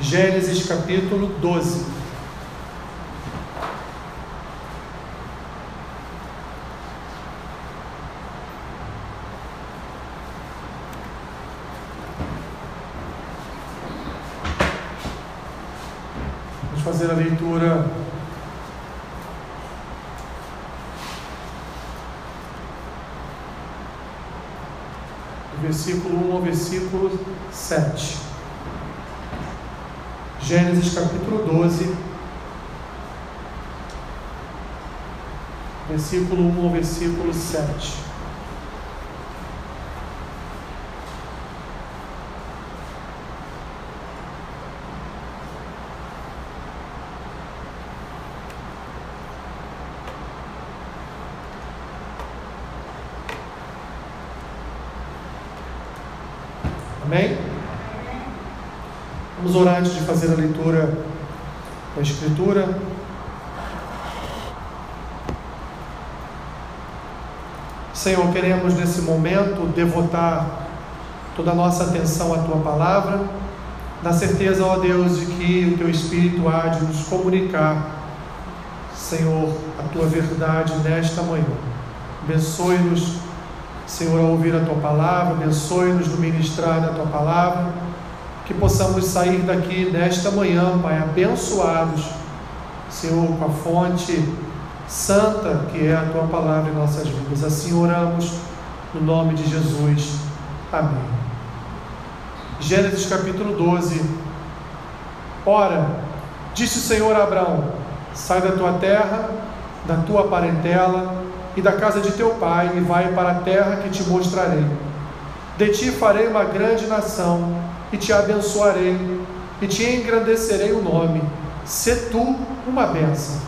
Gênesis capítulo 12. Vamos fazer a leitura do versículo 1 ao versículo 7. Gênesis capítulo 12, versículo 1 ao versículo 7. Amém? Vamos orar antes de fazer a leitura da Escritura. Senhor, queremos nesse momento devotar toda a nossa atenção à tua palavra, na certeza, ó Deus, de que o teu Espírito há de nos comunicar, Senhor, a tua verdade nesta manhã. Abençoe-nos, Senhor, ao ouvir a tua palavra, abençoe-nos no ministrar da tua palavra, que possamos sair daqui nesta manhã, Pai, abençoados, Senhor, com a fonte santa que é a tua palavra em nossas vidas. Assim oramos no nome de Jesus. Amém. Gênesis capítulo 12. Ora, disse o Senhor a Abraão: Sai da tua terra, da tua parentela e da casa de teu pai, e vai para a terra que te mostrarei. De ti farei uma grande nação, e te abençoarei, e te engrandecerei o nome. Se tu uma bênção.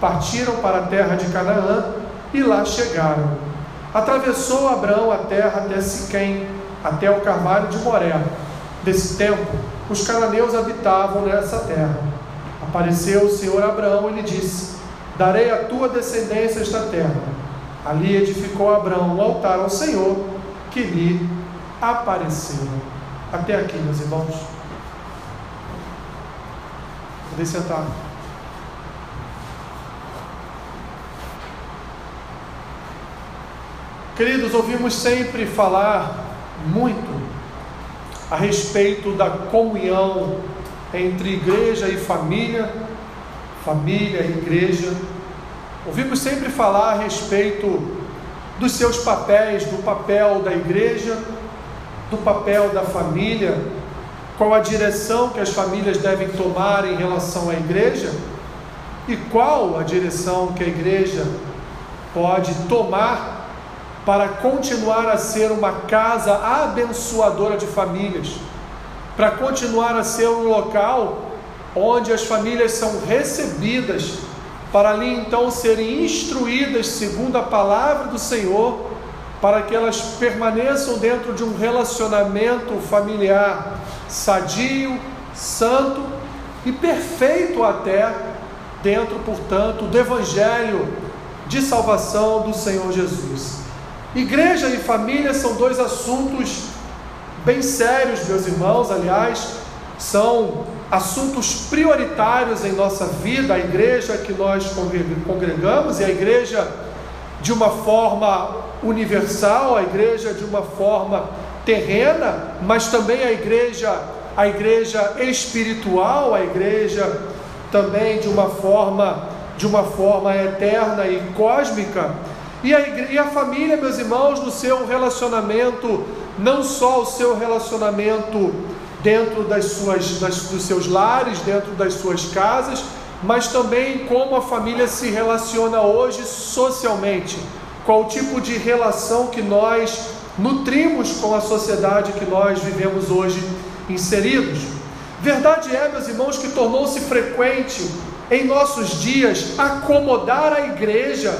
partiram para a terra de Canaã e lá chegaram. Atravessou Abraão a terra até Siquém, até o carvalho de Moré. Desse tempo, os cananeus habitavam nessa terra. Apareceu o Senhor Abraão e lhe disse: Darei à tua descendência esta terra. Ali edificou Abraão um altar ao Senhor que lhe apareceu. Até aqui, meus irmãos. Podem sentar. Queridos, ouvimos sempre falar muito a respeito da comunhão entre igreja e família, família e igreja. Ouvimos sempre falar a respeito dos seus papéis, do papel da igreja, do papel da família, qual a direção que as famílias devem tomar em relação à igreja e qual a direção que a igreja pode tomar para continuar a ser uma casa abençoadora de famílias, para continuar a ser um local onde as famílias são recebidas, para ali então serem instruídas segundo a palavra do Senhor, para que elas permaneçam dentro de um relacionamento familiar sadio, santo e perfeito até, dentro, portanto, do Evangelho de salvação do Senhor Jesus. Igreja e família são dois assuntos bem sérios, meus irmãos, aliás, são assuntos prioritários em nossa vida, a igreja que nós congregamos e a igreja de uma forma universal, a igreja de uma forma terrena, mas também a igreja, a igreja espiritual, a igreja também de uma forma de uma forma eterna e cósmica. E a, igreja, e a família, meus irmãos, no seu relacionamento, não só o seu relacionamento dentro das suas, das, dos seus lares, dentro das suas casas, mas também como a família se relaciona hoje socialmente, qual o tipo de relação que nós nutrimos com a sociedade que nós vivemos hoje inseridos. Verdade é, meus irmãos, que tornou-se frequente em nossos dias acomodar a igreja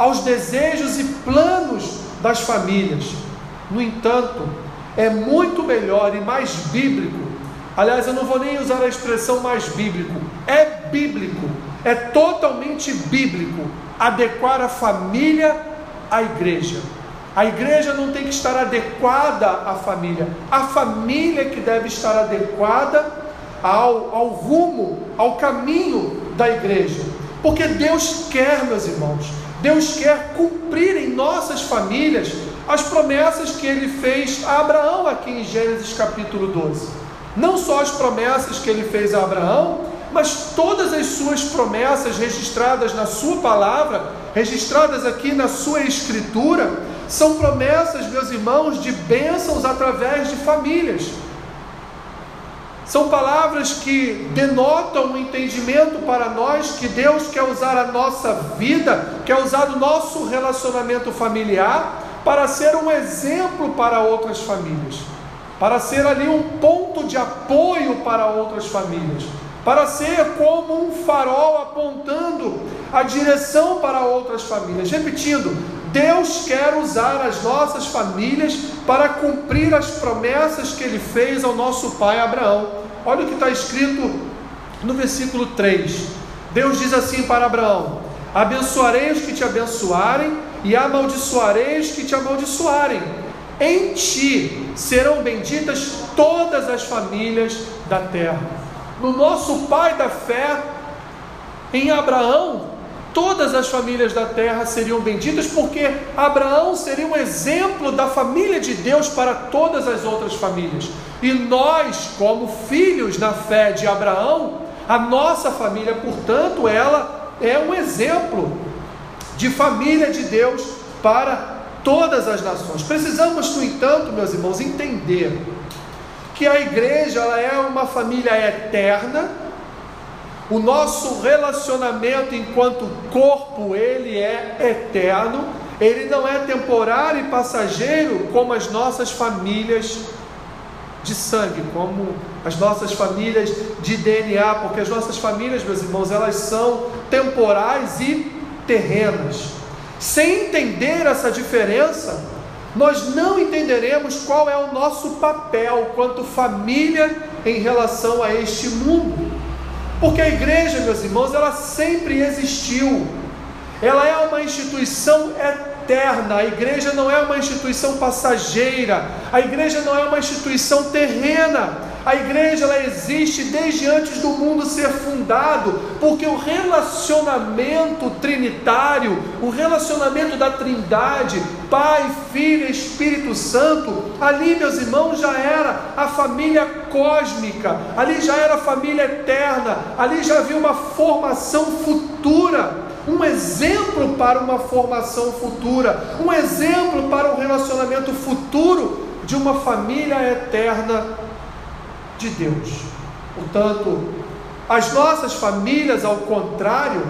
aos desejos e planos das famílias. No entanto, é muito melhor e mais bíblico. Aliás, eu não vou nem usar a expressão mais bíblico, é bíblico, é totalmente bíblico adequar a família à igreja. A igreja não tem que estar adequada à família, a família que deve estar adequada ao, ao rumo, ao caminho da igreja. Porque Deus quer, meus irmãos, Deus quer cumprir em nossas famílias as promessas que ele fez a Abraão aqui em Gênesis capítulo 12. Não só as promessas que ele fez a Abraão, mas todas as suas promessas registradas na sua palavra, registradas aqui na sua escritura, são promessas, meus irmãos, de bênçãos através de famílias. São palavras que denotam um entendimento para nós que Deus quer usar a nossa vida, quer usar o nosso relacionamento familiar para ser um exemplo para outras famílias, para ser ali um ponto de apoio para outras famílias, para ser como um farol apontando a direção para outras famílias. Repetindo, Deus quer usar as nossas famílias para cumprir as promessas que Ele fez ao nosso pai Abraão. Olha o que está escrito no versículo 3. Deus diz assim para Abraão: Abençoarei os que te abençoarem, e amaldiçoarei os que te amaldiçoarem. Em ti serão benditas todas as famílias da terra. No nosso pai da fé, em Abraão, todas as famílias da terra seriam benditas, porque Abraão seria um exemplo da família de Deus para todas as outras famílias. E nós, como filhos na fé de Abraão, a nossa família, portanto, ela é um exemplo de família de Deus para todas as nações. Precisamos, no entanto, meus irmãos, entender que a igreja ela é uma família eterna o nosso relacionamento enquanto corpo, ele é eterno, ele não é temporário e passageiro como as nossas famílias de sangue, como as nossas famílias de DNA, porque as nossas famílias, meus irmãos, elas são temporais e terrenas. Sem entender essa diferença, nós não entenderemos qual é o nosso papel quanto família em relação a este mundo. Porque a igreja, meus irmãos, ela sempre existiu. Ela é uma instituição eterna. A igreja não é uma instituição passageira. A igreja não é uma instituição terrena. A igreja ela existe desde antes do mundo ser fundado, porque o relacionamento trinitário, o relacionamento da Trindade, Pai, Filho Espírito Santo, ali, meus irmãos, já era a família cósmica, ali já era a família eterna, ali já havia uma formação futura um exemplo para uma formação futura, um exemplo para um relacionamento futuro de uma família eterna de Deus. Portanto, as nossas famílias, ao contrário,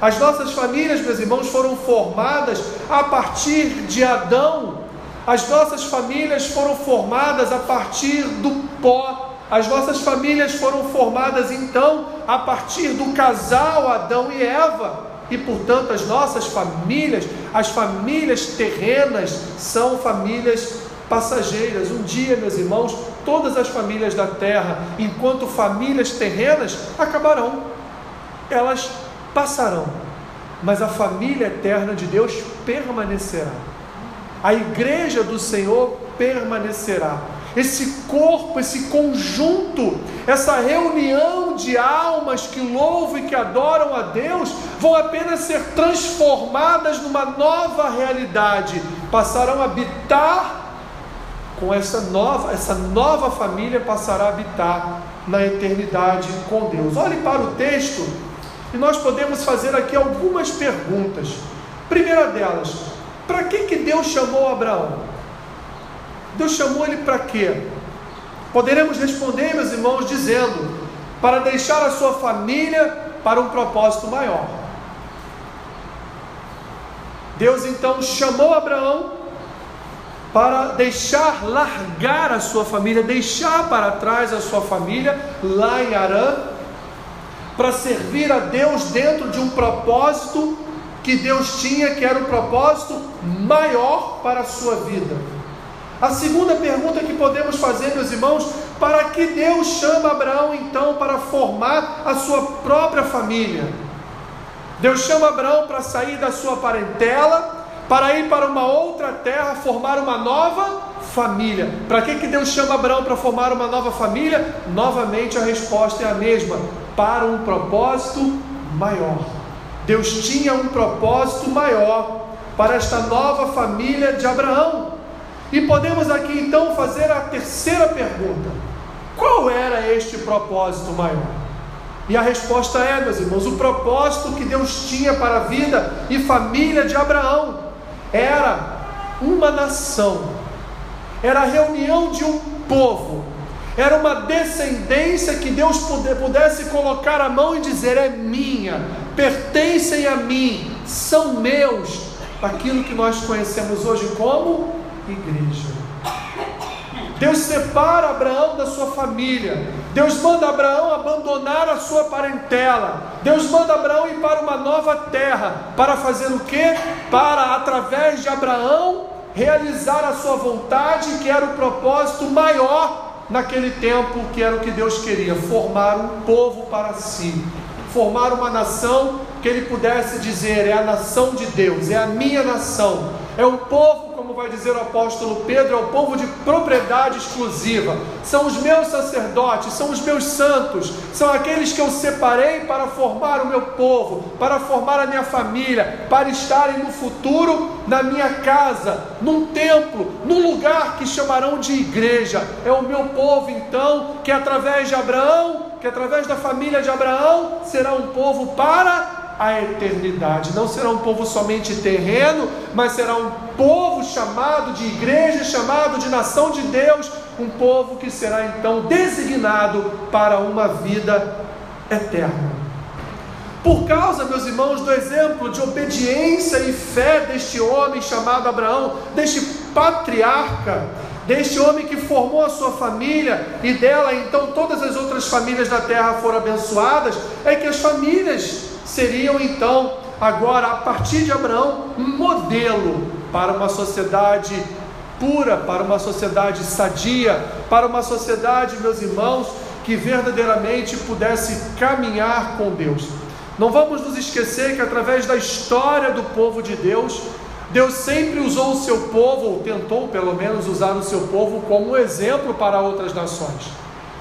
as nossas famílias, meus irmãos, foram formadas a partir de Adão. As nossas famílias foram formadas a partir do pó. As nossas famílias foram formadas então a partir do casal Adão e Eva. E portanto, as nossas famílias, as famílias terrenas, são famílias passageiras. Um dia, meus irmãos, todas as famílias da terra, enquanto famílias terrenas, acabarão. Elas passarão. Mas a família eterna de Deus permanecerá. A igreja do Senhor permanecerá. Esse corpo, esse conjunto, essa reunião de almas que louvam e que adoram a Deus, vão apenas ser transformadas numa nova realidade, passarão a habitar com essa nova, essa nova família passará a habitar na eternidade com Deus. Olhe para o texto e nós podemos fazer aqui algumas perguntas. Primeira delas, para que, que Deus chamou Abraão? Deus chamou ele para quê? Poderemos responder, meus irmãos, dizendo: para deixar a sua família para um propósito maior. Deus então chamou Abraão para deixar largar a sua família, deixar para trás a sua família lá em Arã, para servir a Deus dentro de um propósito que Deus tinha, que era um propósito maior para a sua vida. A segunda pergunta que podemos fazer, meus irmãos, para que Deus chama Abraão então para formar a sua própria família? Deus chama Abraão para sair da sua parentela, para ir para uma outra terra, formar uma nova família. Para que, que Deus chama Abraão para formar uma nova família? Novamente a resposta é a mesma: para um propósito maior. Deus tinha um propósito maior para esta nova família de Abraão. E podemos aqui então fazer a terceira pergunta: qual era este propósito maior? E a resposta é, meus irmãos, o propósito que Deus tinha para a vida e família de Abraão era uma nação, era a reunião de um povo, era uma descendência que Deus pudesse colocar a mão e dizer: é minha, pertencem a mim, são meus, aquilo que nós conhecemos hoje como igreja. Deus separa Abraão da sua família. Deus manda Abraão abandonar a sua parentela. Deus manda Abraão ir para uma nova terra. Para fazer o quê? Para, através de Abraão, realizar a sua vontade, que era o propósito maior naquele tempo, que era o que Deus queria: formar um povo para si. Formar uma nação que ele pudesse dizer: é a nação de Deus, é a minha nação, é o povo como vai dizer o apóstolo Pedro, é o povo de propriedade exclusiva. São os meus sacerdotes, são os meus santos, são aqueles que eu separei para formar o meu povo, para formar a minha família, para estarem no futuro na minha casa, num templo, chamarão de igreja. É o meu povo, então, que através de Abraão, que através da família de Abraão, será um povo para a eternidade. Não será um povo somente terreno, mas será um povo chamado de igreja, chamado de nação de Deus, um povo que será então designado para uma vida eterna. Por causa, meus irmãos, do exemplo de obediência e fé deste homem chamado Abraão, deste patriarca, deste homem que formou a sua família e dela então todas as outras famílias da terra foram abençoadas, é que as famílias seriam então, agora, a partir de Abraão, um modelo para uma sociedade pura, para uma sociedade sadia, para uma sociedade, meus irmãos, que verdadeiramente pudesse caminhar com Deus. Não vamos nos esquecer que através da história do povo de Deus, Deus sempre usou o seu povo, ou tentou pelo menos usar o seu povo como exemplo para outras nações.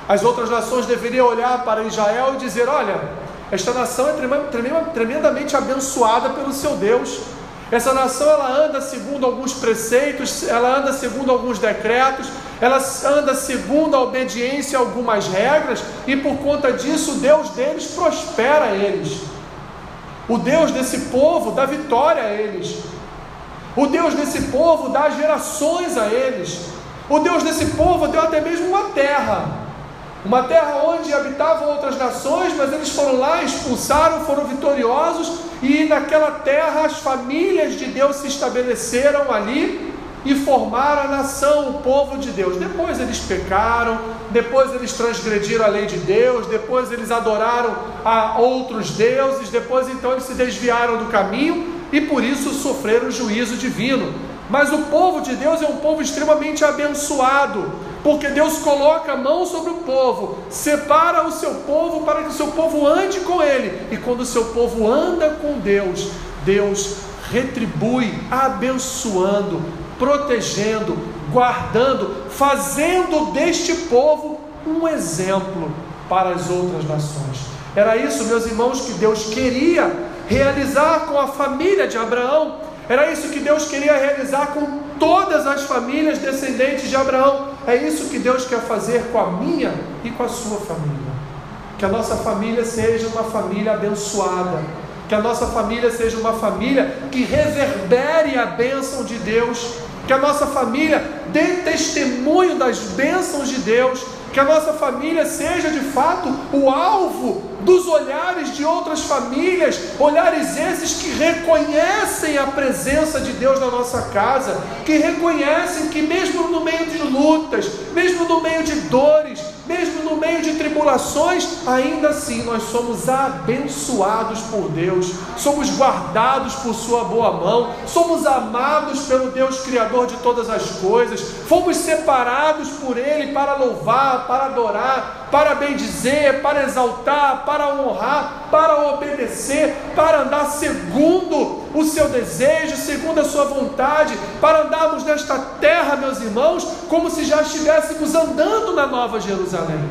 As outras nações deveriam olhar para Israel e dizer: olha, esta nação é tremendamente abençoada pelo seu Deus. Essa nação ela anda segundo alguns preceitos, ela anda segundo alguns decretos, ela anda segundo a obediência a algumas regras, e por conta disso, Deus deles prospera eles. O Deus desse povo dá vitória a eles. O Deus desse povo dá gerações a eles. O Deus desse povo deu até mesmo uma terra. Uma terra onde habitavam outras nações, mas eles foram lá, expulsaram, foram vitoriosos, e naquela terra as famílias de Deus se estabeleceram ali e formaram a nação, o povo de Deus. Depois eles pecaram, depois eles transgrediram a lei de Deus, depois eles adoraram a outros deuses, depois então eles se desviaram do caminho e por isso sofreram o juízo divino. Mas o povo de Deus é um povo extremamente abençoado porque Deus coloca a mão sobre o povo, separa o seu povo para que o seu povo ande com ele, e quando o seu povo anda com Deus, Deus retribui, abençoando, protegendo, guardando, fazendo deste povo um exemplo para as outras nações. Era isso, meus irmãos, que Deus queria realizar com a família de Abraão. Era isso que Deus queria realizar com todas as famílias descendentes de Abraão. É isso que Deus quer fazer com a minha e com a sua família. Que a nossa família seja uma família abençoada. Que a nossa família seja uma família que reverbere a bênção de Deus. Que a nossa família dê testemunho das bênçãos de Deus. que a nossa família seja de fato o alvo dos olhares de outras famílias, olhares esses que reconhecem a presença de Deus na nossa casa, que reconhecem que mesmo no meio de lutas, mesmo no meio de dores, mesmo no meio de tribulações, ainda assim nós somos abençoados por Deus, somos guardados por Sua boa mão, somos amados pelo Deus Criador de todas as coisas, fomos separados por Ele para louvar, para adorar, para bendizer, para exaltar, para honrar, para obedecer, para andar segundo o seu desejo, segundo a sua vontade, para andarmos nesta terra, meus irmãos, como se já estivéssemos andando na Nova Jerusalém.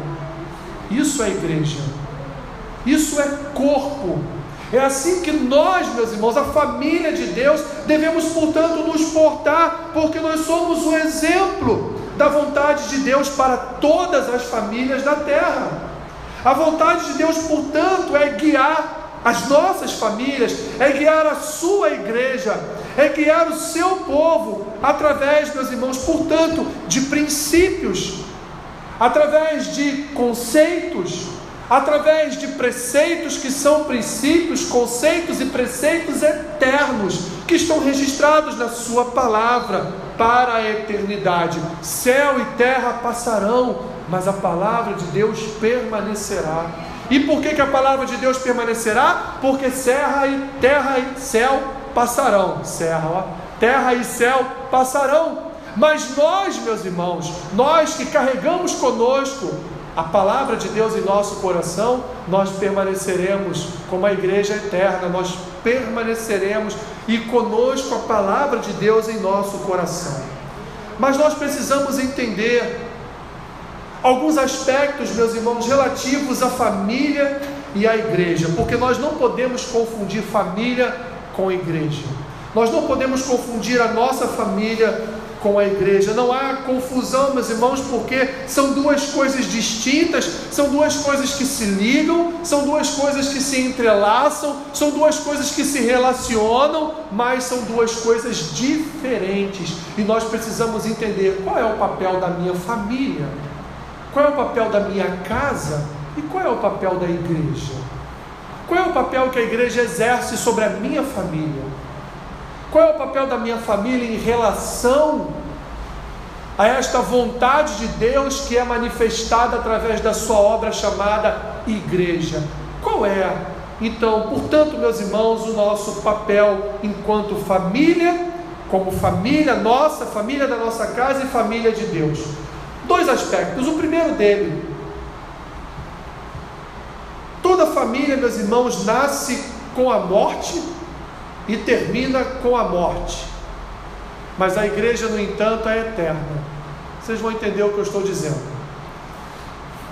Isso é igreja, isso é corpo. É assim que nós, meus irmãos, a família de Deus, devemos, portanto, nos portar, porque nós somos o exemplo da vontade de Deus para todas as famílias da terra. A vontade de Deus, portanto, é guiar as nossas famílias, é guiar a sua igreja, é guiar o seu povo através, meus irmãos, portanto, de princípios, através de conceitos, através de preceitos que são princípios, conceitos e preceitos eternos que estão registrados na Sua palavra para a eternidade. Céu e terra passarão, mas a palavra de Deus permanecerá. E por que, que a palavra de Deus permanecerá? Porque serra e terra e céu passarão. Serra, ó, terra e céu passarão. Mas nós, meus irmãos, nós que carregamos conosco a palavra de Deus em nosso coração, nós permaneceremos como a igreja eterna, nós permaneceremos e conosco a palavra de Deus em nosso coração. Mas nós precisamos entender alguns aspectos, meus irmãos, relativos à família e à igreja, porque nós não podemos confundir família com igreja. Nós não podemos confundir a nossa família com a igreja. Não há confusão, meus irmãos, porque são duas coisas distintas, são duas coisas que se ligam, são duas coisas que se entrelaçam, são duas coisas que se relacionam, mas são duas coisas diferentes. E nós precisamos entender qual é o papel da minha família, qual é o papel da minha casa e qual é o papel da igreja. Qual é o papel que a igreja exerce sobre a minha família? Qual é o papel da minha família em relação a esta vontade de Deus que é manifestada através da sua obra chamada igreja? Qual é, então, portanto, meus irmãos, o nosso papel enquanto família, como família nossa, família da nossa casa e família de Deus? Dois aspectos. O primeiro dele, toda família, meus irmãos, nasce com a morte e termina com a morte. Mas a igreja, no entanto, é eterna. Vocês vão entender o que eu estou dizendo.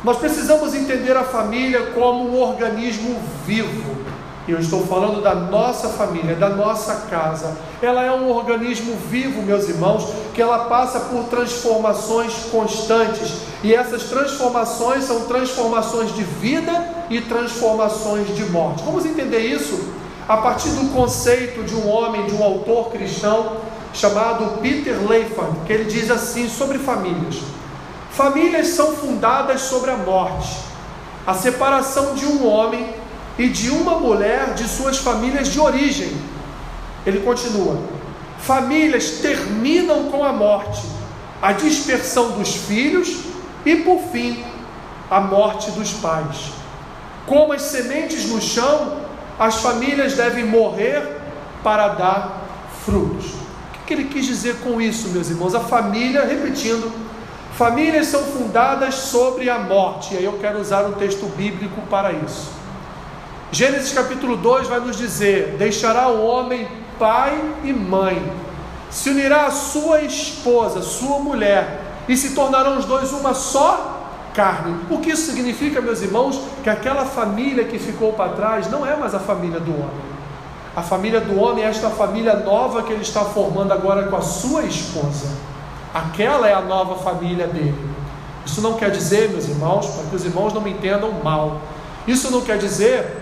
Nós precisamos entender a família como um organismo vivo. E eu estou falando da nossa família, da nossa casa. Ela é um organismo vivo, meus irmãos, que ela passa por transformações constantes. E essas transformações são transformações de vida e transformações de morte. Vamos entender isso a partir do conceito de um homem, de um autor cristão chamado Peter Leifand, que ele diz assim sobre famílias: Famílias são fundadas sobre a morte, a separação de um homem e de uma mulher de suas famílias de origem. Ele continua: Famílias terminam com a morte, a dispersão dos filhos e, por fim, a morte dos pais. Como as sementes no chão, as famílias devem morrer para dar frutos. O que ele quis dizer com isso, meus irmãos? A família, repetindo, famílias são fundadas sobre a morte. E aí eu quero usar um texto bíblico para isso. Gênesis capítulo 2 vai nos dizer: Deixará o homem pai e mãe, se unirá a sua esposa, sua mulher, e se tornarão os dois uma só carne. O que isso significa, meus irmãos? Que aquela família que ficou para trás não é mais a família do homem. A família do homem é esta família nova que ele está formando agora com a sua esposa. Aquela é a nova família dele. Isso não quer dizer, meus irmãos, para que os irmãos não me entendam mal. Isso não quer dizer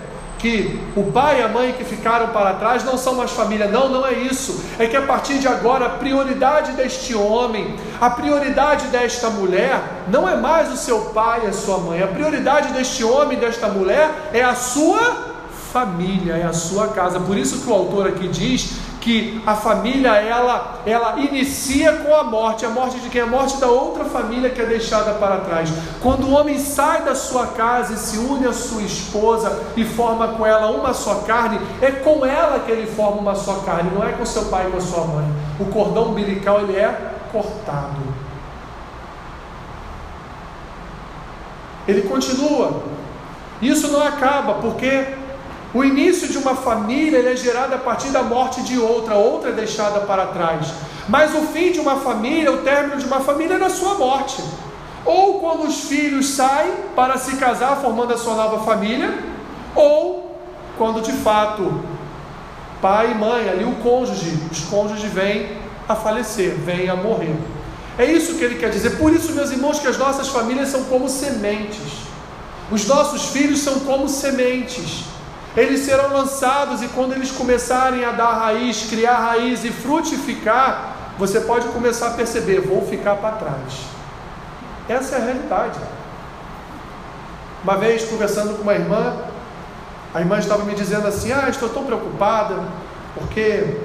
que o pai e a mãe que ficaram para trás não são mais família. Não, não é isso. É que a partir de agora a prioridade deste homem, a prioridade desta mulher, não é mais o seu pai e a sua mãe. A prioridade deste homem desta mulher é a sua família, é a sua casa. Por isso que o autor aqui diz que a família ela ela inicia com a morte, a morte de quem? A morte da outra família que é deixada para trás. Quando o homem sai da sua casa e se une à sua esposa e forma com ela uma só carne, é com ela que ele forma uma só carne, não é com seu pai e com a sua mãe. O cordão umbilical ele é cortado. Ele continua. Isso não acaba, porque o início de uma família é gerado a partir da morte de outra, outra é deixada para trás. Mas o fim de uma família, o término de uma família é na sua morte. Ou quando os filhos saem para se casar, formando a sua nova família, ou quando de fato pai e mãe, ali o cônjuge, os cônjuges vêm a falecer, vêm a morrer. É isso que ele quer dizer. Por isso, meus irmãos, que as nossas famílias são como sementes. Os nossos filhos são como sementes eles serão lançados e quando eles começarem a dar raiz, criar raiz e frutificar, você pode começar a perceber: vou ficar para trás. Essa é a realidade. Uma vez conversando com uma irmã, a irmã estava me dizendo assim: Ah, estou tão preocupada, porque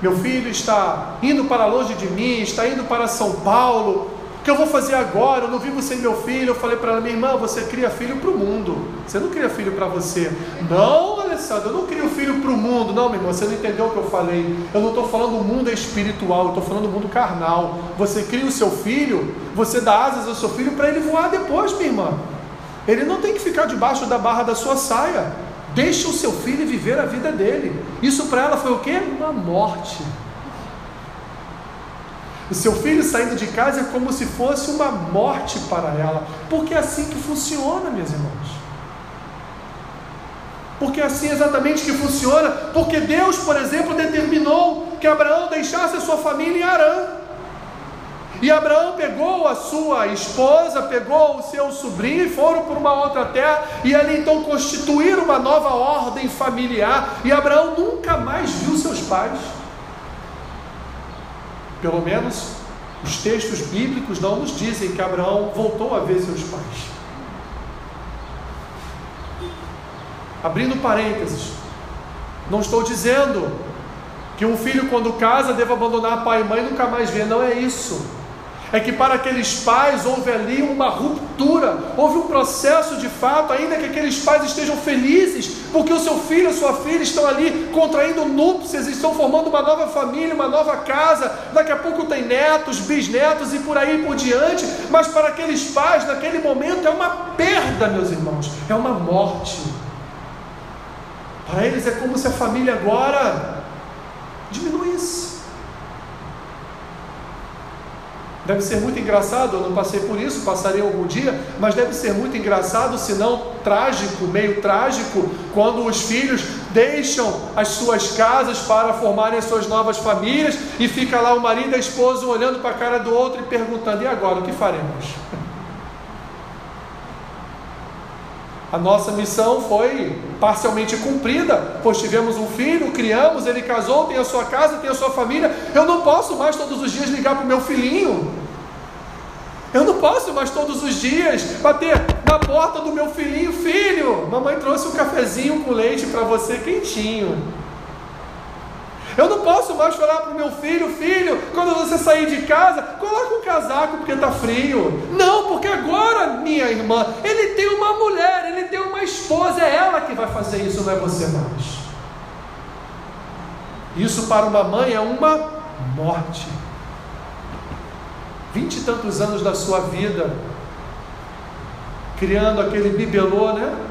meu filho está indo para longe de mim, está indo para São Paulo, que eu vou fazer agora? Eu não vivo sem meu filho. Eu falei para ela, minha irmã, você cria filho para o mundo. Você não cria filho para você. Não, Alessandro, eu não crio filho para o mundo. Não, minha irmã, você não entendeu o que eu falei. Eu não estou falando do mundo espiritual, eu estou falando do mundo carnal. Você cria o seu filho, você dá asas ao seu filho para ele voar depois, minha irmã. Ele não tem que ficar debaixo da barra da sua saia. Deixe o seu filho viver a vida dele. Isso para ela foi o quê? Uma morte. O seu filho saindo de casa é como se fosse uma morte para ela, porque é assim que funciona, meus irmãos. Porque é assim exatamente que funciona, porque Deus, por exemplo, determinou que Abraão deixasse a sua família em Arã. E Abraão pegou a sua esposa, pegou o seu sobrinho e foram para uma outra terra e ali então constituíram uma nova ordem familiar. E Abraão nunca mais viu seus pais. Pelo menos os textos bíblicos não nos dizem que Abraão voltou a ver seus pais. Abrindo parênteses, não estou dizendo que um filho, quando casa, deve abandonar pai e mãe e nunca mais ver, não é isso é que para aqueles pais houve ali uma ruptura, houve um processo de fato, ainda que aqueles pais estejam felizes, porque o seu filho e sua filha estão ali contraindo núpcias, estão formando uma nova família, uma nova casa, daqui a pouco tem netos, bisnetos e por aí por diante, mas para aqueles pais, naquele momento, é uma perda, meus irmãos, é uma morte. Para eles é como se a família agora diminuísse. Deve ser muito engraçado, eu não passei por isso, passarei algum dia, mas deve ser muito engraçado, se não trágico, meio trágico, quando os filhos deixam as suas casas para formarem as suas novas famílias e fica lá o marido e a esposa olhando para a cara do outro e perguntando: e agora o que faremos? A nossa missão foi parcialmente cumprida, pois tivemos um filho, criamos, ele casou, tem a sua casa, tem a sua família. Eu não posso mais todos os dias ligar para o meu filhinho. Eu não posso mais todos os dias bater na porta do meu filhinho, filho. Mamãe trouxe um cafezinho com leite para você quentinho. Eu não posso mais falar para o meu filho, filho, quando você sair de casa, coloca um casaco porque está frio. Não, porque agora, minha irmã, ele tem uma mulher, ele tem uma esposa, é ela que vai fazer isso, não é você mais. Isso para uma mãe é uma morte. Vinte e tantos anos da sua vida, criando aquele bibelô, né?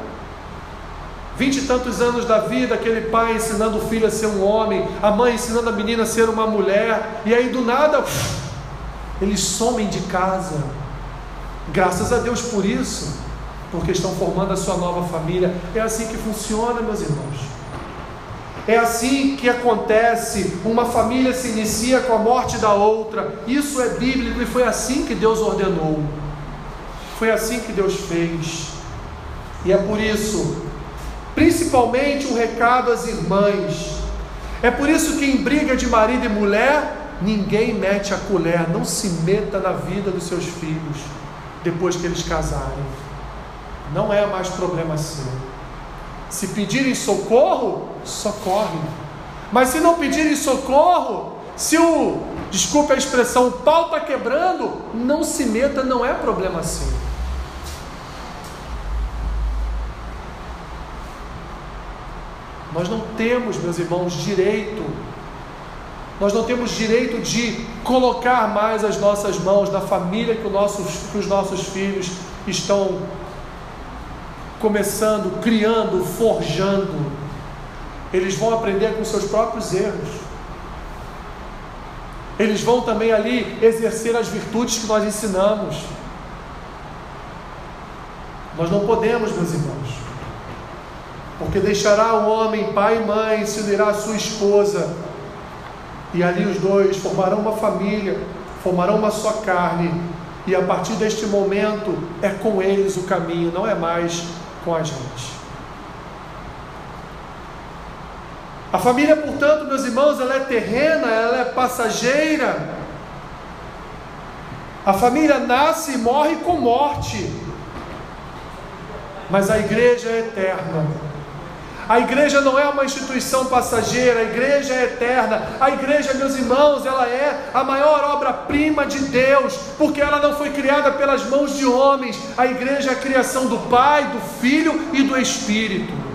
Vinte e tantos anos da vida, aquele pai ensinando o filho a ser um homem, a mãe ensinando a menina a ser uma mulher, e aí do nada, eles somem de casa. Graças a Deus por isso, porque estão formando a sua nova família. É assim que funciona, meus irmãos. É assim que acontece. Uma família se inicia com a morte da outra. Isso é bíblico e foi assim que Deus ordenou. Foi assim que Deus fez. E é por isso principalmente um recado às irmãs. É por isso que em briga de marido e mulher, ninguém mete a colher, não se meta na vida dos seus filhos depois que eles casarem. Não é mais problema seu. Se pedirem socorro, socorre. Mas se não pedirem socorro, se o, desculpe a expressão, o pau está quebrando, não se meta, não é problema seu. Nós não temos, meus irmãos, direito, nós não temos direito de colocar mais as nossas mãos na família que, nossos, que os nossos filhos estão começando, criando, forjando. Eles vão aprender com seus próprios erros. Eles vão também ali exercer as virtudes que nós ensinamos. Nós não podemos, meus irmãos, porque deixará o homem pai e mãe, se unirá a sua esposa, e ali os dois formarão uma família, formarão uma só carne, e a partir deste momento é com eles o caminho, não é mais com a gente. A família, portanto, meus irmãos, ela é terrena, ela é passageira. A família nasce e morre com morte, mas a igreja é eterna. A igreja não é uma instituição passageira, a igreja é eterna. A igreja, meus irmãos, ela é a maior obra-prima de Deus, porque ela não foi criada pelas mãos de homens. A igreja é a criação do Pai, do Filho e do Espírito.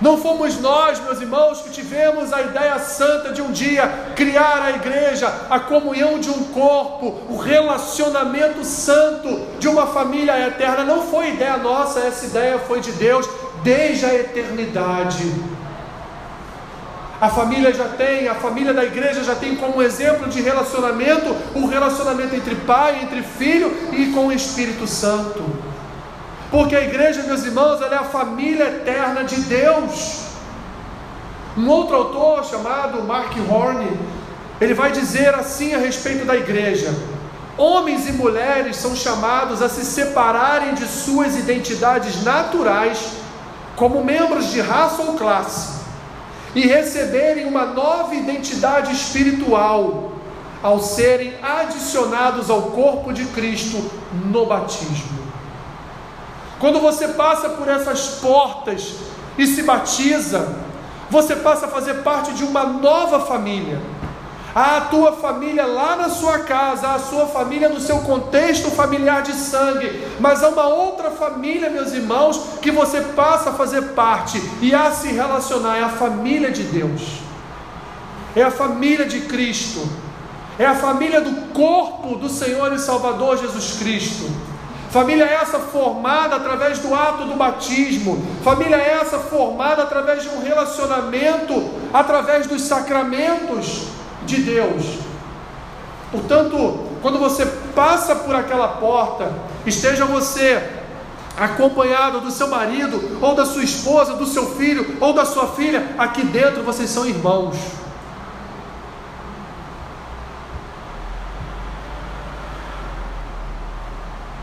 Não fomos nós, meus irmãos, que tivemos a ideia santa de um dia criar a igreja, a comunhão de um corpo, o relacionamento santo de uma família eterna. Não foi ideia nossa, essa ideia foi de Deus desde a eternidade. A família já tem, a família da igreja já tem como exemplo de relacionamento o relacionamento entre pai, entre filho e com o Espírito Santo. Porque a igreja, meus irmãos, ela é a família eterna de Deus. Um outro autor chamado Mark Horn, ele vai dizer assim a respeito da igreja: Homens e mulheres são chamados a se separarem de suas identidades naturais, como membros de raça ou classe, e receberem uma nova identidade espiritual, ao serem adicionados ao corpo de Cristo no batismo. Quando você passa por essas portas e se batiza, você passa a fazer parte de uma nova família. A tua família lá na sua casa, a sua família no seu contexto familiar de sangue, mas há uma outra família, meus irmãos, que você passa a fazer parte e a se relacionar, é a família de Deus, é a família de Cristo, é a família do corpo do Senhor e Salvador Jesus Cristo. Família essa formada através do ato do batismo, família essa formada através de um relacionamento, através dos sacramentos de Deus. Portanto, quando você passa por aquela porta, esteja você acompanhado do seu marido, ou da sua esposa, do seu filho, ou da sua filha, aqui dentro vocês são irmãos.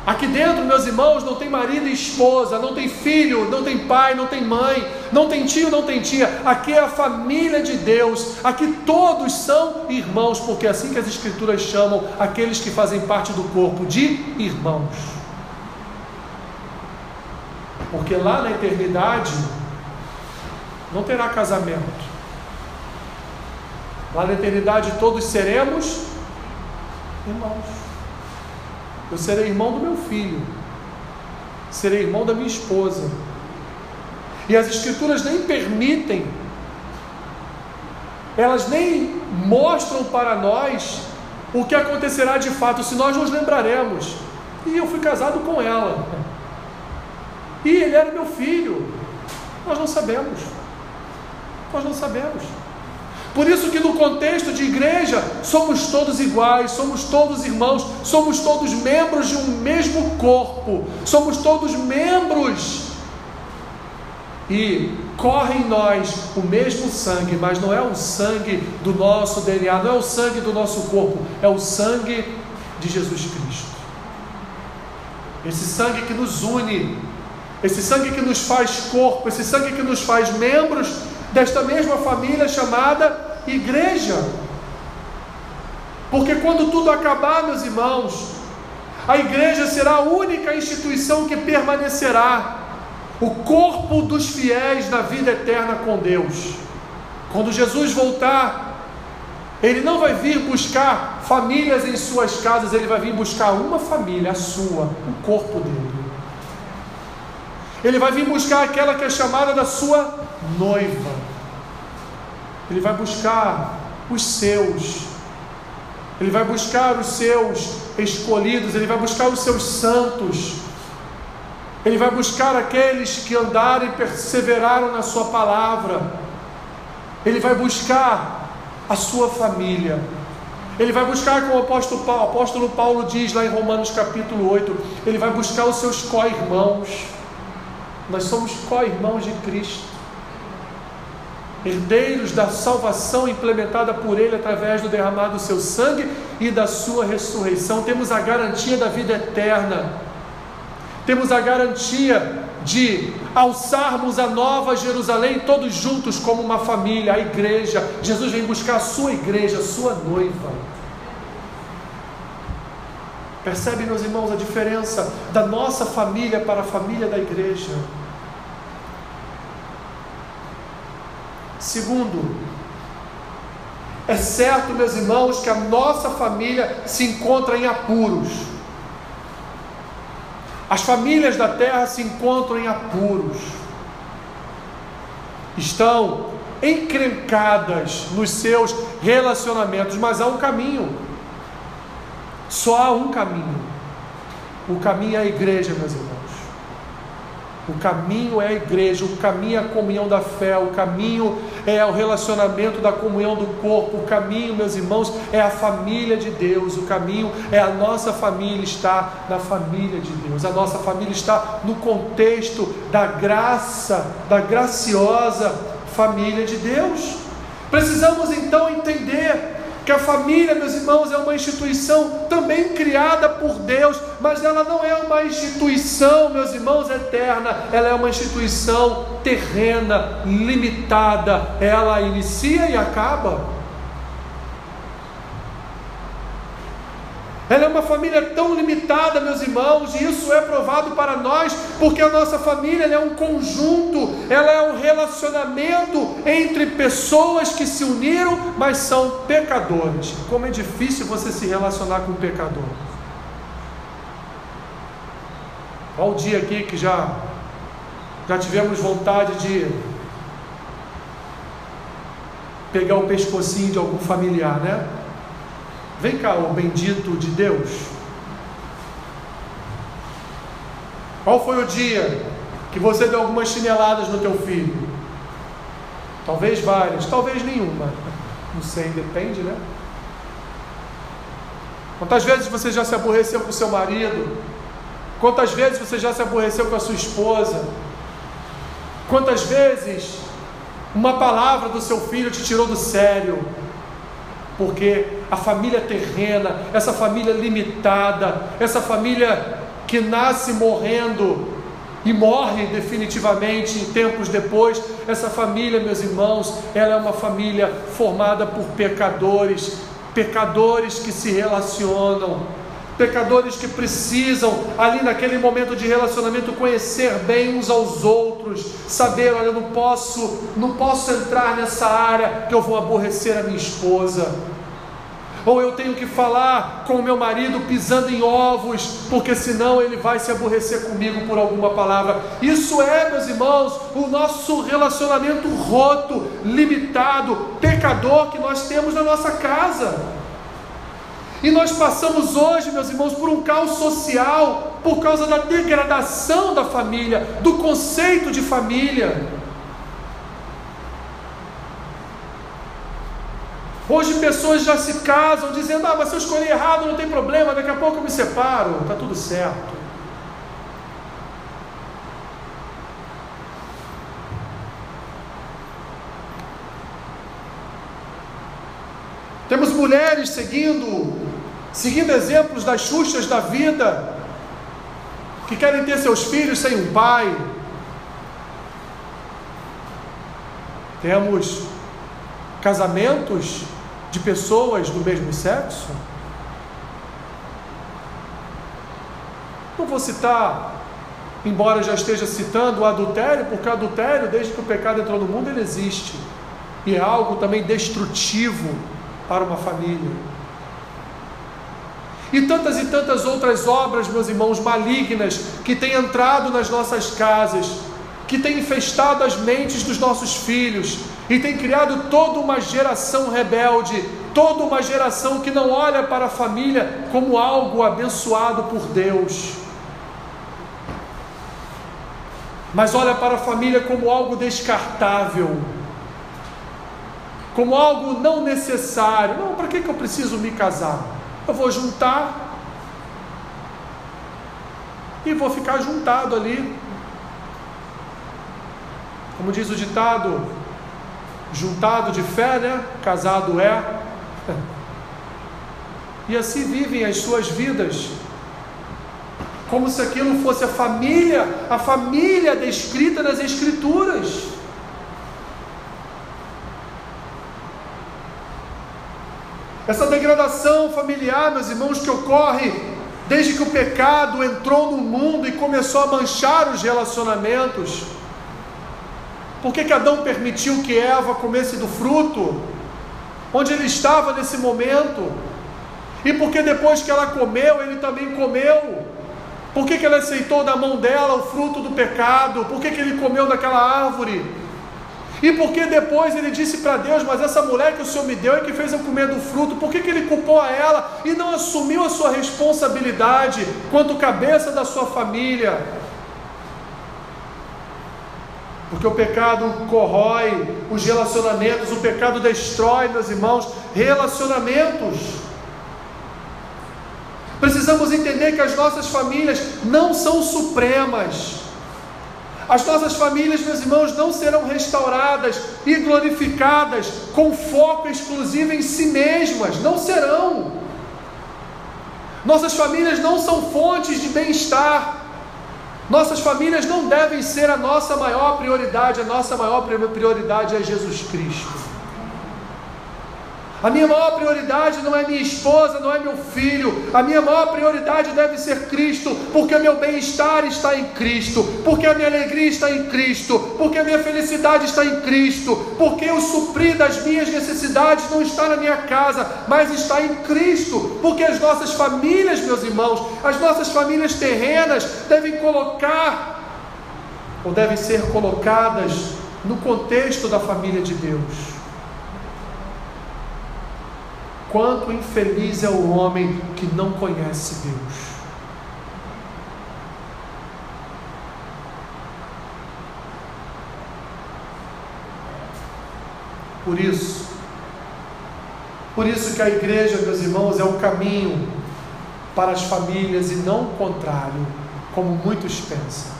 Aqui dentro, meus irmãos, não tem marido e esposa, não tem filho, não tem pai, não tem mãe, não tem tio, não tem tia. Aqui é a família de Deus. Aqui todos são irmãos, porque é assim que as Escrituras chamam aqueles que fazem parte do corpo de irmãos. Porque lá na eternidade não terá casamento. Lá na eternidade todos seremos irmãos. Eu serei irmão do meu filho, serei irmão da minha esposa. E as Escrituras nem permitem, elas nem mostram para nós o que acontecerá de fato, se nós nos lembraremos. E eu fui casado com ela. E ele era meu filho. Nós não sabemos. Nós não sabemos. Por isso que no contexto de igreja somos todos iguais, somos todos irmãos, somos todos membros de um mesmo corpo, somos todos membros e corre em nós o mesmo sangue, mas não é o sangue do nosso DNA, não é o sangue do nosso corpo, é o sangue de Jesus Cristo. Esse sangue que nos une, esse sangue que nos faz corpo, esse sangue que nos faz membros desta mesma família chamada igreja. Porque quando tudo acabar, meus irmãos, a igreja será a única instituição que permanecerá, o corpo dos fiéis na vida eterna com Deus. Quando Jesus voltar, ele não vai vir buscar famílias em suas casas, ele vai vir buscar uma família, a sua, o corpo dele. Ele vai vir buscar aquela que é chamada da sua noiva. Ele vai buscar os seus. Ele vai buscar os seus escolhidos, ele vai buscar os seus santos. Ele vai buscar aqueles que andaram e perseveraram na sua palavra. Ele vai buscar a sua família. Ele vai buscar, como o apóstolo Paulo, o apóstolo Paulo diz lá em Romanos capítulo 8, ele vai buscar os seus co-irmãos. Nós somos co-irmãos de Cristo, herdeiros da salvação implementada por Ele através do derramado do seu sangue e da sua ressurreição. Temos a garantia da vida eterna, temos a garantia de alçarmos a nova Jerusalém todos juntos como uma família, a igreja. Jesus vem buscar a sua igreja, a sua noiva. Percebe, meus irmãos, a diferença da nossa família para a família da igreja? Segundo, é certo, meus irmãos, que a nossa família se encontra em apuros. As famílias da terra se encontram em apuros, estão encrencadas nos seus relacionamentos, mas há um caminho, só há um caminho. O caminho é a igreja, meus irmãos. O caminho é a igreja, o caminho é a comunhão da fé, o caminho é o relacionamento da comunhão do corpo, o caminho, meus irmãos, é a família de Deus, o caminho é a nossa família estar na família de Deus, a nossa família está no contexto da graça, da graciosa família de Deus. Precisamos então entender que a família, meus irmãos, é uma instituição também criada por Deus, mas ela não é uma instituição, meus irmãos, eterna, ela é uma instituição terrena, limitada, ela inicia e acaba. Ela é uma família tão limitada, meus irmãos, e isso é provado para nós, porque a nossa família é um conjunto, ela é um relacionamento entre pessoas que se uniram, mas são pecadores. Como é difícil você se relacionar com um pecador. Olha o dia aqui que já, já tivemos vontade de pegar o pescocinho de algum familiar, né? Vem cá, o bendito de Deus. Qual foi o dia que você deu algumas chineladas no teu filho? Talvez várias, talvez nenhuma. Não sei, depende, né? Quantas vezes você já se aborreceu com seu marido? Quantas vezes você já se aborreceu com a sua esposa? Quantas vezes uma palavra do seu filho te tirou do sério? Porque a família terrena, essa família limitada, essa família que nasce morrendo e morre definitivamente em tempos depois, essa família, meus irmãos, ela é uma família formada por pecadores, pecadores que se relacionam, pecadores que precisam, ali naquele momento de relacionamento, conhecer bem uns aos outros, saber, olha, eu não posso, não posso entrar nessa área que eu vou aborrecer a minha esposa ou eu tenho que falar com o meu marido pisando em ovos, porque senão ele vai se aborrecer comigo por alguma palavra. Isso é, meus irmãos, o nosso relacionamento roto, limitado, pecador que nós temos na nossa casa. E nós passamos hoje, meus irmãos, por um caos social por causa da degradação da família, do conceito de família. Hoje pessoas já se casam dizendo: Ah, mas se eu escolher errado não tem problema, daqui a pouco eu me separo, está tudo certo. Temos mulheres seguindo, seguindo exemplos das xuxas da vida, que querem ter seus filhos sem um pai. Temos casamentos de pessoas do mesmo sexo. Não vou citar, embora já esteja citando o adultério, porque o adultério, desde que o pecado entrou no mundo, ele existe. E é algo também destrutivo para uma família. E tantas e tantas outras obras, meus irmãos, malignas que têm entrado nas nossas casas, que têm infestado as mentes dos nossos filhos e têm criado toda uma geração rebelde, toda uma geração que não olha para a família como algo abençoado por Deus mas olha para a família como algo descartável, como algo não necessário. Não, para que, que eu preciso me casar? Eu vou juntar e vou ficar juntado ali. Como diz o ditado, juntado de fé, né? Casado é. E assim vivem as suas vidas como se aquilo fosse a família, a família descrita nas Escrituras. Essa degradação familiar, meus irmãos, que ocorre desde que o pecado entrou no mundo e começou a manchar os relacionamentos. Por que, que Adão permitiu que Eva comesse do fruto? Onde ele estava nesse momento? E porque depois que ela comeu, ele também comeu? Por que, que ele aceitou da mão dela o fruto do pecado? Por que, que ele comeu daquela árvore? E por que depois ele disse para Deus: Mas essa mulher que o Senhor me deu é que fez eu comer do fruto? Por que, que ele culpou a ela e não assumiu a sua responsabilidade quanto cabeça da sua família? Porque o pecado corrói os relacionamentos, o pecado destrói, meus irmãos, relacionamentos. Precisamos entender que as nossas famílias não são supremas. As nossas famílias, meus irmãos, não serão restauradas e glorificadas com foco exclusivo em si mesmas, não serão. Nossas famílias não são fontes de bem-estar. Nossas famílias não devem ser a nossa maior prioridade, a nossa maior prioridade é Jesus Cristo. A minha maior prioridade não é minha esposa, não é meu filho. A minha maior prioridade deve ser Cristo, porque o meu bem-estar está em Cristo, porque a minha alegria está em Cristo, porque a minha felicidade está em Cristo, porque o suprir das minhas necessidades não está na minha casa, mas está em Cristo. Porque as nossas famílias, meus irmãos, as nossas famílias terrenas devem colocar ou devem ser colocadas no contexto da família de Deus. Quanto infeliz é o homem que não conhece Deus. Por isso, por isso que a igreja, meus irmãos, é o caminho para as famílias e não o contrário, como muitos pensam.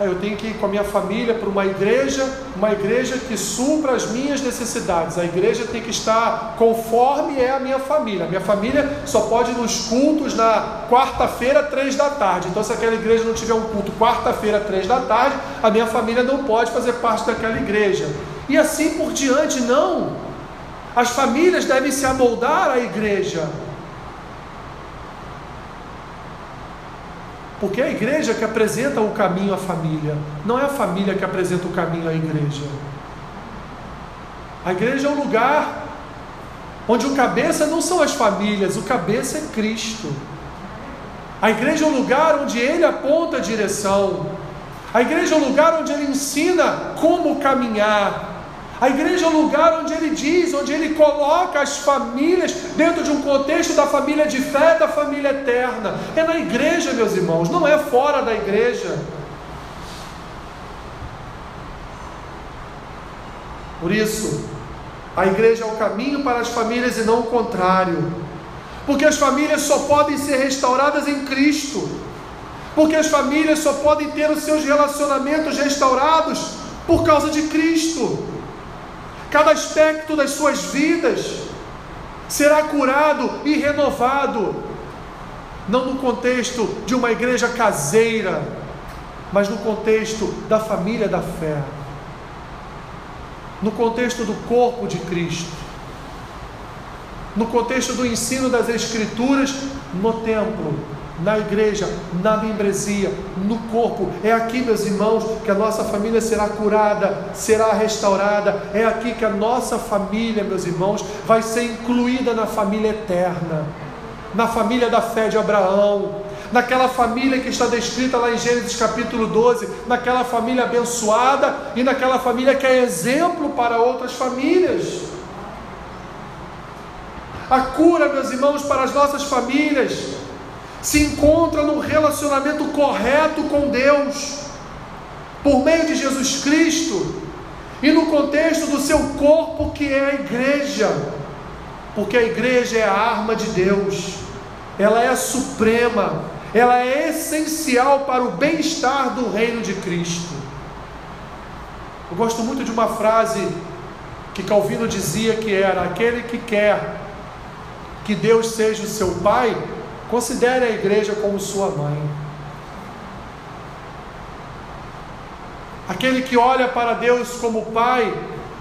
Eu tenho que ir com a minha família para uma igreja, uma igreja que supra as minhas necessidades. A igreja tem que estar conforme é a minha família. A minha família só pode ir nos cultos na quarta-feira, três da tarde. Então, se aquela igreja não tiver um culto quarta-feira, três da tarde, a minha família não pode fazer parte daquela igreja. E assim por diante, não. As famílias devem se amoldar à igreja. Porque é a igreja que apresenta o caminho à família, não é a família que apresenta o caminho à igreja. A igreja é um lugar onde o cabeça não são as famílias, o cabeça é Cristo. A igreja é um lugar onde ele aponta a direção. A igreja é um lugar onde ele ensina como caminhar. A igreja é um lugar onde ele diz, onde ele coloca as famílias dentro de um contexto da família de fé, da família eterna. É na igreja, meus irmãos, não é fora da igreja. Por isso, a igreja é o caminho para as famílias e não o contrário. Porque as famílias só podem ser restauradas em Cristo. Porque as famílias só podem ter os seus relacionamentos restaurados por causa de Cristo cada aspecto das suas vidas será curado e renovado. não no contexto de uma igreja caseira, mas no contexto da família da fé, no contexto do corpo de Cristo, no contexto do ensino das Escrituras no templo, na igreja, na membresia, no corpo. É aqui, meus irmãos, que a nossa família será curada, será restaurada. É aqui que a nossa família, meus irmãos, vai ser incluída na família eterna, na família da fé de Abraão, naquela família que está descrita lá em Gênesis capítulo 12, naquela família abençoada e naquela família que é exemplo para outras famílias. A cura, meus irmãos, para as nossas famílias se encontra no relacionamento correto com Deus, por meio de Jesus Cristo, e no contexto do seu corpo, que é a igreja, porque a igreja é a arma de Deus, ela é suprema, ela é essencial para o bem-estar do reino de Cristo. Eu gosto muito de uma frase que Calvino dizia que era: aquele que quer que Deus seja o seu pai, Considere a igreja como sua mãe. Aquele que olha para Deus como pai,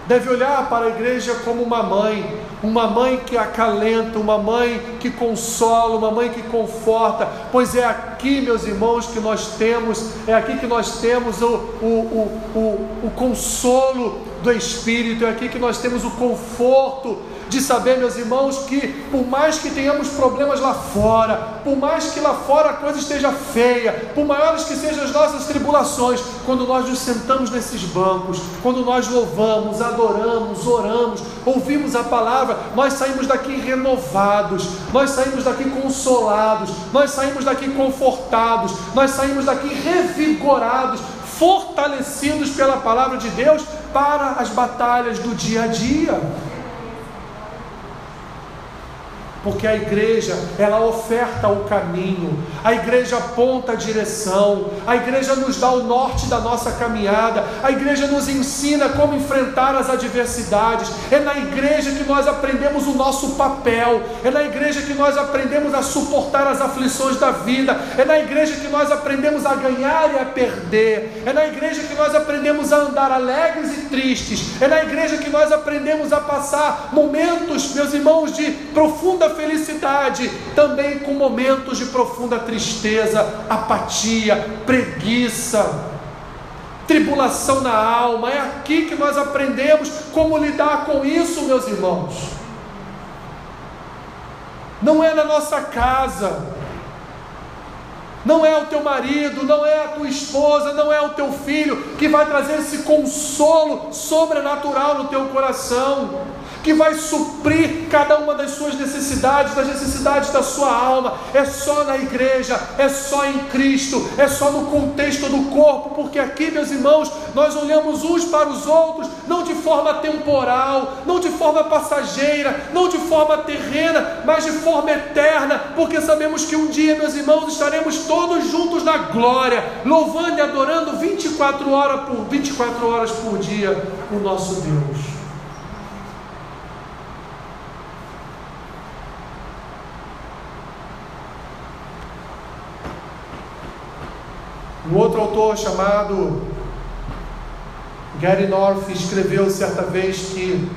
deve olhar para a igreja como uma mãe, uma mãe que acalenta, uma mãe que consola, uma mãe que conforta, pois é aqui, meus irmãos, que nós temos, é aqui que nós temos o, o, o, o, o consolo do Espírito, é aqui que nós temos o conforto de saber, meus irmãos, que por mais que tenhamos problemas lá fora, por mais que lá fora a coisa esteja feia, por maiores que sejam as nossas tribulações, quando nós nos sentamos nesses bancos, quando nós louvamos, adoramos, oramos, ouvimos a palavra, nós saímos daqui renovados, nós saímos daqui consolados, nós saímos daqui confortados, nós saímos daqui revigorados, fortalecidos pela palavra de Deus para as batalhas do dia a dia porque a igreja, ela oferta o caminho, a igreja aponta a direção, a igreja nos dá o norte da nossa caminhada, a igreja nos ensina como enfrentar as adversidades, é na igreja que nós aprendemos o nosso papel, é na igreja que nós aprendemos a suportar as aflições da vida, é na igreja que nós aprendemos a ganhar e a perder, é na igreja que nós aprendemos a andar alegres e tristes, é na igreja que nós aprendemos a passar momentos, meus irmãos, de profunda felicidade, também com momentos de profunda tristeza, apatia, preguiça, tribulação na alma. É aqui que nós aprendemos como lidar com isso, meus irmãos. Não é na nossa casa, não é o teu marido, não é a tua esposa, não é o teu filho que vai trazer esse consolo sobrenatural no teu coração que vai suprir cada uma das suas necessidades, das necessidades da sua alma. É só na igreja, é só em Cristo, é só no contexto do corpo, porque aqui, meus irmãos, nós olhamos uns para os outros, não de forma temporal, não de forma passageira, não de forma terrena, mas de forma eterna, porque sabemos que um dia, meus irmãos, estaremos todos juntos na glória, louvando e adorando 24 horas por 24 horas por dia o nosso Deus. Um outro autor chamado Gary North escreveu certa vez que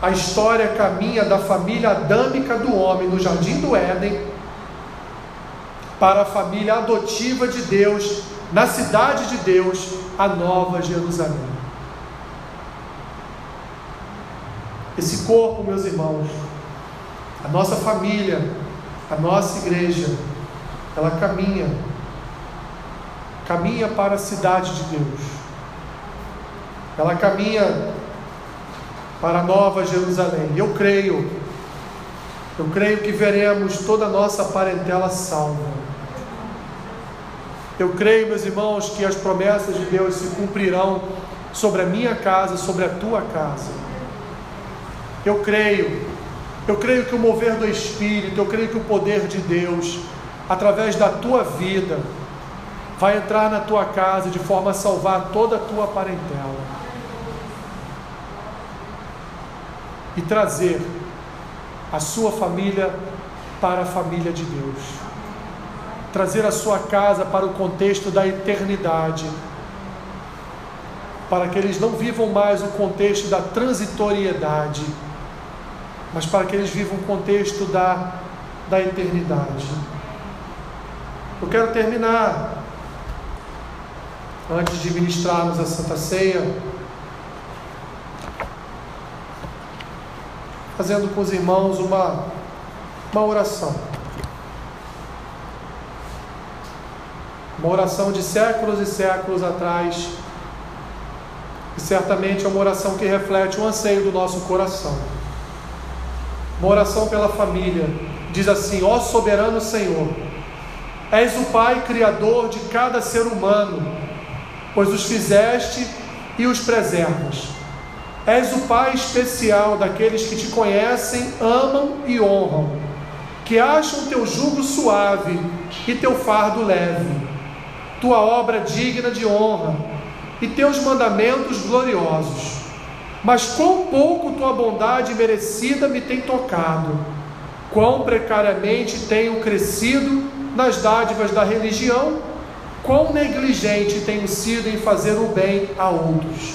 a história caminha da família adâmica do homem no jardim do Éden para a família adotiva de Deus na cidade de Deus, a Nova Jerusalém. Esse corpo, meus irmãos, a nossa família, a nossa igreja, ela caminha caminha para a cidade de Deus. Ela caminha para a Nova Jerusalém. Eu creio, eu creio que veremos toda a nossa parentela salva. Eu creio, meus irmãos, que as promessas de Deus se cumprirão sobre a minha casa, sobre a tua casa. Eu creio, eu creio que o mover do Espírito, eu creio que o poder de Deus, através da tua vida, vai entrar na tua casa de forma a salvar toda a tua parentela e trazer a sua família para a família de Deus. trazer a sua casa para o contexto da eternidade, para que eles não vivam mais o contexto da transitoriedade, mas para que eles vivam o contexto da, da eternidade. Eu quero terminar, antes de ministrarmos a Santa Ceia, fazendo com os irmãos uma, uma oração. Uma oração de séculos e séculos atrás. E certamente é uma oração que reflete o anseio do nosso coração. Uma oração pela família. Diz assim: Ó soberano Senhor, és o Pai criador de cada ser humano, pois os fizeste e os preservas. És o Pai especial daqueles que te conhecem, amam e honram, que acham teu jugo suave e teu fardo leve, tua obra digna de honra e teus mandamentos gloriosos. Mas quão pouco tua bondade merecida me tem tocado, quão precariamente tenho crescido nas dádivas da religião, quão negligente tenho sido em fazer o bem a outros.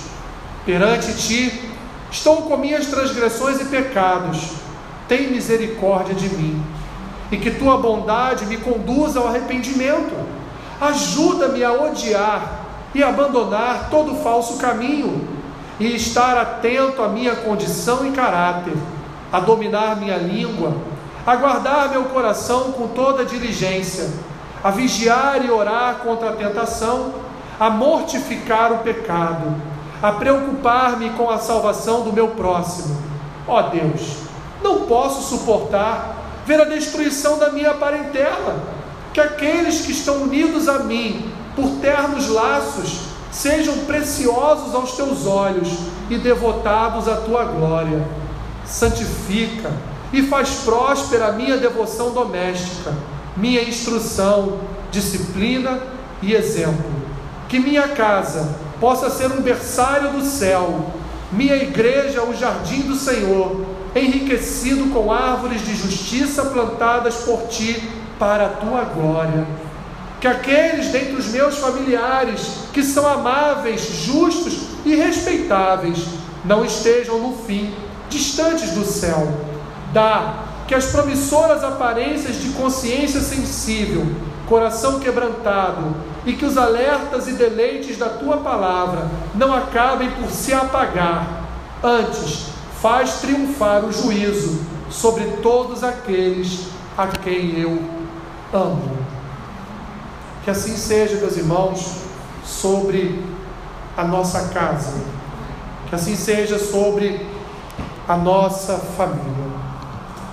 Perante ti, estou com minhas transgressões e pecados, tem misericórdia de mim, e que tua bondade me conduza ao arrependimento. Ajuda-me a odiar e abandonar todo falso caminho, e estar atento à minha condição e caráter, a dominar minha língua, a guardar meu coração com toda diligência, a vigiar e orar contra a tentação, a mortificar o pecado a preocupar-me com a salvação do meu próximo. Ó oh Deus, não posso suportar ver a destruição da minha parentela, que aqueles que estão unidos a mim por ternos laços sejam preciosos aos teus olhos e devotados à tua glória. Santifica e faz próspera a minha devoção doméstica, minha instrução, disciplina e exemplo. Que minha casa possa ser um berçário do céu, minha igreja, o jardim do Senhor, enriquecido com árvores de justiça plantadas por ti para a tua glória. Que aqueles dentre os meus familiares que são amáveis, justos e respeitáveis não estejam no fim distantes do céu. Dá que as promissoras aparências de consciência sensível, coração quebrantado, e que os alertas e deleites da tua palavra não acabem por se apagar. Antes, faz triunfar o juízo sobre todos aqueles a quem eu amo. Que assim seja, meus irmãos, sobre a nossa casa. Que assim seja sobre a nossa família.